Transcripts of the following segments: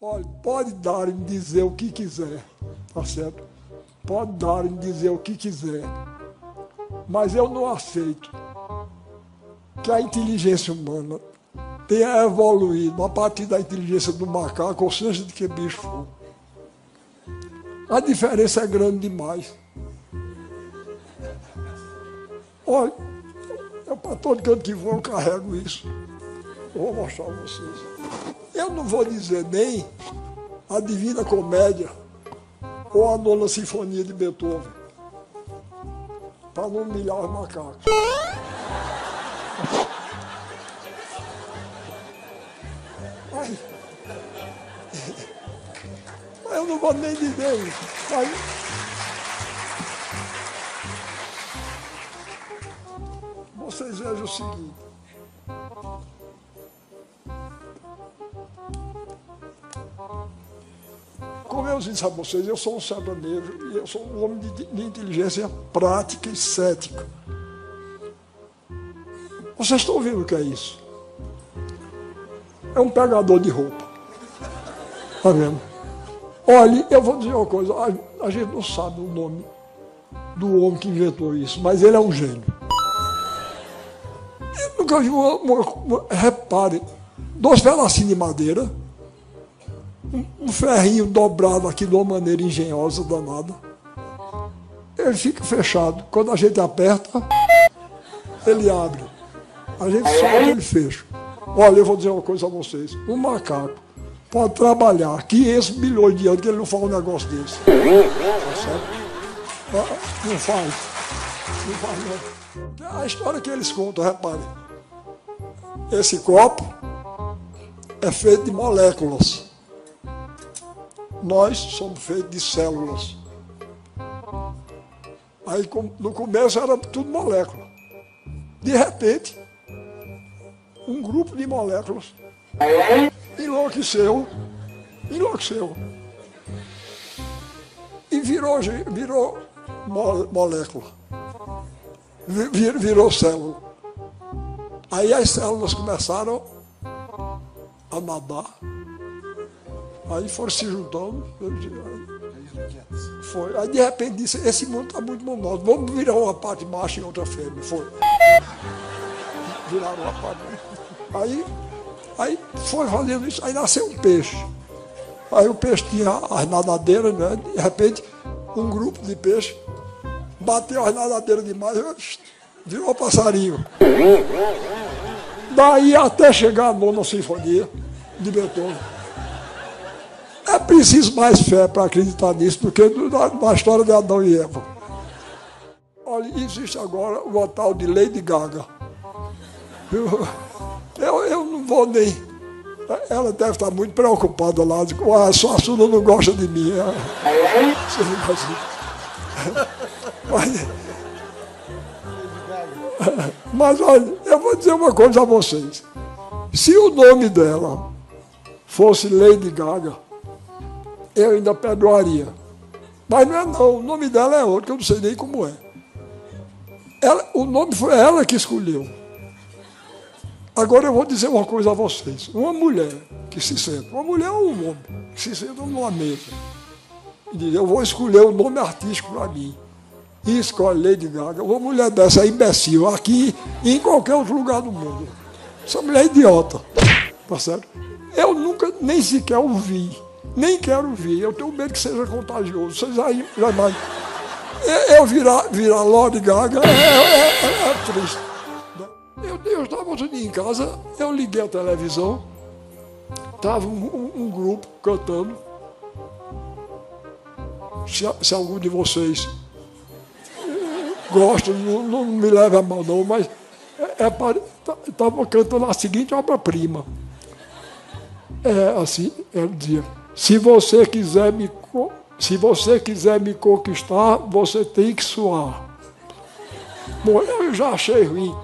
Olha, pode dar em dizer o que quiser, tá certo? Pode dar em dizer o que quiser. Mas eu não aceito que a inteligência humana tenha evoluído a partir da inteligência do macaco, ou seja, de que bicho for. A diferença é grande demais. Olha, eu para todo canto que vou eu carrego isso. Eu vou mostrar a vocês. Eu não vou dizer nem a Divina Comédia ou a Nona Sinfonia de Beethoven, para não humilhar os macacos. Ai. Eu não vou nem dizer isso. Mas... Vocês vejam o seguinte. Disse a vocês, eu sou um sertanejo e eu sou um homem de, de inteligência prática e cética. Vocês estão vendo o que é isso? É um pegador de roupa. Está vendo? Olha, eu vou dizer uma coisa, a, a, gente não sabe o nome do homem que inventou isso, mas ele é um gênio. Eu nunca vi uma, uma, uma repare, dois pedacinhos de madeira, um, ferrinho dobrado aqui de uma maneira engenhosa, danada. Ele fica fechado. Quando a gente aperta, ele abre. A gente solta, ele fecha. Olha, eu vou dizer uma coisa a vocês. Um macaco pode trabalhar 500 milhões de anos que ele não faz um negócio desse. Tá certo? Não faz. Não faz, não. A história que eles contam, repare. Esse copo é feito de moléculas. Nós somos feitos de células. Aí no começo era tudo molécula. De repente, um grupo de moléculas enlouqueceu, enlouqueceu. E virou, virou molécula. Vir, virou célula. Aí as células começaram a nadar. Aí foram se juntando. Foi. Aí de repente disse, esse mundo está muito monótono, vamos virar uma parte macho e outra fêmea. Foi. Viraram uma parte. Aí Aí foi fazendo isso, aí nasceu um peixe. Aí o peixe tinha as nadadeiras, né? De repente, um grupo de peixes bateu as nadadeiras demais, virou passarinho. Daí até chegar a nona sinfonia de Beethoven. É preciso mais fé para acreditar nisso do que na, na história de Adão e Eva. Olha, existe agora o tal de Lady Gaga. Eu, eu, eu não vou nem. Ela deve estar muito preocupada lá. Com a sua Sula não gosta de mim. Você não de mas, mas olha, eu vou dizer uma coisa a vocês. Se o nome dela fosse Lady Gaga, eu ainda perdoaria. Mas não é não, o nome dela é outro, eu não sei nem como é. Ela, o nome foi ela que escolheu. Agora eu vou dizer uma coisa a vocês. Uma mulher que se senta, uma mulher ou um homem, que se senta numa mesa e diz, eu vou escolher o um nome artístico para mim. E escolhe Lady Gaga. Uma mulher dessa é imbecil, aqui e em qualquer outro lugar do mundo. Essa mulher é idiota. Tá certo? Eu nunca, nem sequer ouvi, nem quero ouvir. Eu tenho medo que seja contagioso. Vocês aí já imaginam. Eu virar, virar Lord Gaga é, é, é, é triste. Eu, eu estava outro dia em casa, eu liguei a televisão, estava um, um, um, grupo cantando. Se, se, algum de vocês gosta, não, não me leve a mal não, mas estava é, cantando a seguinte obra-prima. É assim, ele dizia, se você quiser me se você quiser me conquistar, você tem que suar. Bom, eu já achei ruim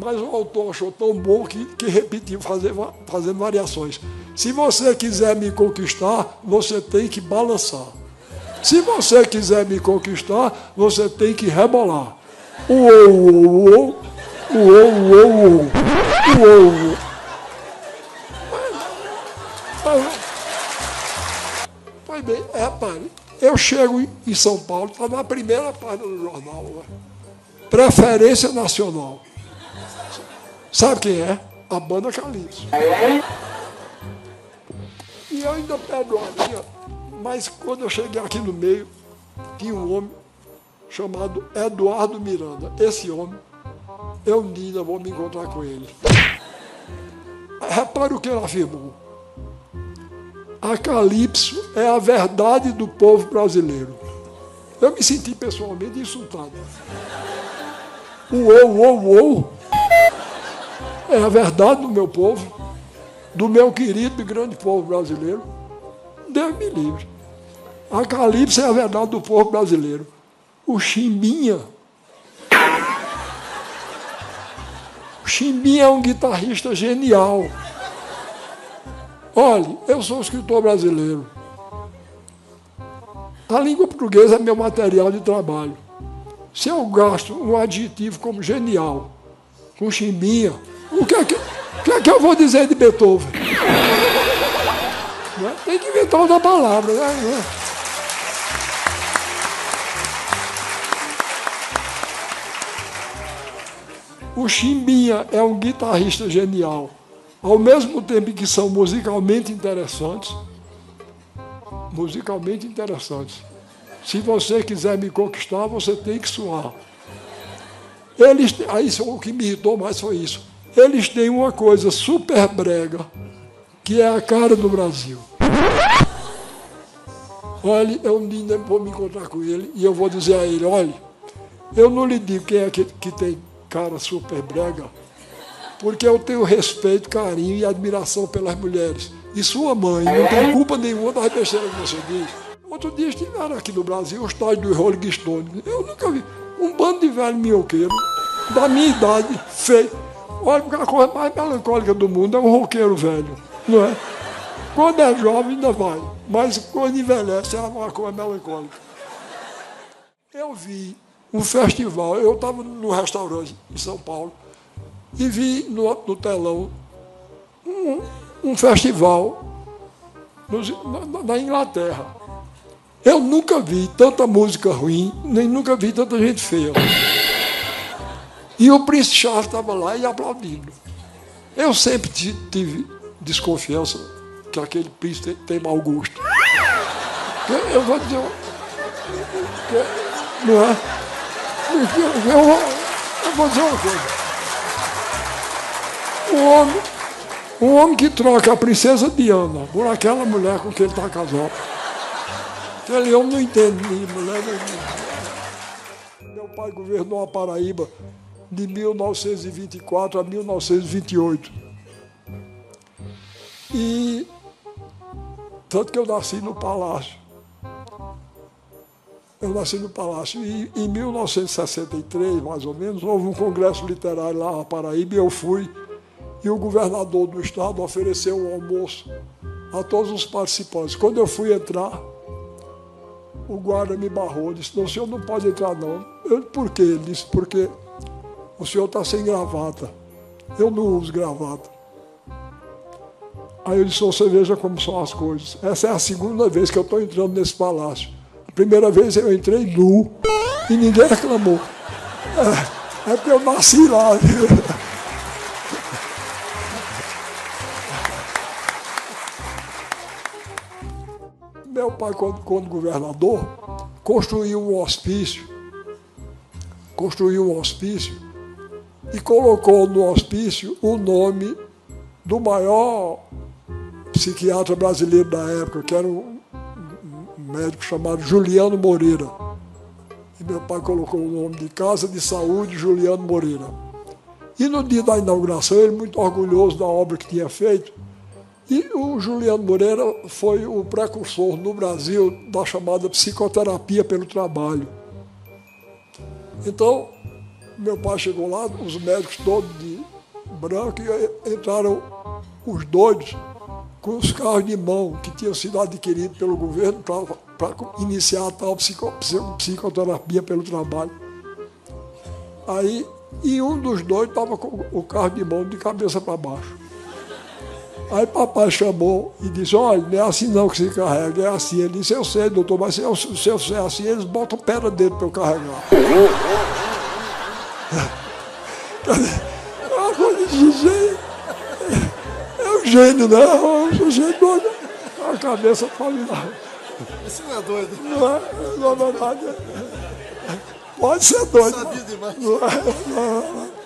mas o autor achou tão bom que, que repetiu, fazer, fazendo variações. Se você quiser me conquistar, você tem que balançar. Se você quiser me conquistar, você tem que rebolar. Uou, uou, uou, uou, uou, uou, uou. Pai. Eu chego em São Paulo, está na primeira página do jornal. Né? Preferência nacional. Sabe quem é? A banda Calypso. E eu ainda perdoaria, mas quando eu cheguei aqui no meio, tinha um homem chamado Eduardo Miranda. Esse homem, eu ainda vou me encontrar com ele. Repare o que ele afirmou. A Calypso é a verdade do povo brasileiro. Eu me senti pessoalmente insultado. Uou, uou, uou. É a verdade do meu povo, do meu querido e grande povo brasileiro. Deus me livre. A Calypso é a verdade do povo brasileiro. O Chimbinha. O Chimbinha é um guitarrista genial. Olhe, eu sou um escritor brasileiro. A língua portuguesa é meu material de trabalho. Se eu gasto um adjetivo como genial, com chimbinha, o que é que, que, é que eu vou dizer de Beethoven? Né? Tem que inventar outra palavra. Né? O Chimbinha é um guitarrista genial. Ao mesmo tempo que são musicalmente interessantes, musicalmente interessantes. Se você quiser me conquistar, você tem que suar. Eles, aí o que me irritou mais foi isso. Eles têm uma coisa super brega, que é a cara do Brasil. Olha, eu ainda vou me encontrar com ele e eu vou dizer a ele, olha, eu não lhe digo quem é que, que tem cara super brega, porque eu tenho respeito, carinho e admiração pelas mulheres. E sua mãe não tem culpa nenhuma das besteiras que você diz. Outro dia estiveram aqui no Brasil os tais do Rolling Stone. Eu nunca vi. Um bando de velho minhoqueiro, da minha idade, feio. Olha, porque a coisa mais melancólica do mundo é um roqueiro velho, não é? Quando é jovem ainda vai, mas quando envelhece é uma coisa melancólica. Eu vi um festival. Eu estava num restaurante em São Paulo e vi no, no telão um, um festival na, na, Inglaterra. Eu nunca vi tanta música ruim, nem nunca vi tanta gente feia. E o príncipe Charles estava lá e aplaudindo. Eu sempre tive desconfiança que aquele príncipe tem, tem mau gosto. Eu vou dizer. Não é? Eu, eu, eu vou dizer uma coisa. Um homem, um homem que troca a princesa Diana por aquela mulher com quem ele está casado. Aquele homem não entende de mulher nenhuma. Meu pai governou a Paraíba de 1924 a 1928. E tanto que eu nasci no palácio. Eu nasci no Palácio e em 1963, mais ou menos, houve um congresso literário lá na Paraíba e eu fui. E o governador do estado ofereceu um almoço a todos os participantes. Quando eu fui entrar, o guarda me barrou, disse, não, o senhor não pode entrar não. Eu, por quê? Ele disse, porque o senhor está sem gravata. Eu não uso gravata. Aí eu disse, você veja como são as coisas. Essa é a segunda vez que eu estou entrando nesse palácio. Primeira vez eu entrei nu e ninguém reclamou. É, é porque eu nasci lá. Pai, quando, quando governador, construiu um hospício, construiu um hospício e colocou no hospício o nome do maior psiquiatra brasileiro da época, que era um médico chamado Juliano Moreira. E meu pai colocou o nome de Casa de Saúde Juliano Moreira. E no dia da inauguração, ele muito orgulhoso da obra que tinha feito. E o Juliano Moreira foi o precursor no Brasil da chamada psicoterapia pelo trabalho. Então, meu pai chegou lá, os médicos todos de branco, e entraram os doidos com os carros de mão que tinham sido adquiridos pelo governo para iniciar a tal psico, psicoterapia pelo trabalho. Aí, e um dos dois estava com o carro de mão de cabeça para baixo. Aí papai chamou e disse, olha, não é assim não que se carrega, é assim. Ele disse, eu sei, doutor, mas se eu, se eu é assim, eles botam pedra dentro para eu carregar. é uma coisa de gênio. É um gênio, né? É um gênio doido. A cabeça familiar. Isso não é doido. Não é, na verdade, pode ser doido. Sabia demais. Não é, não é.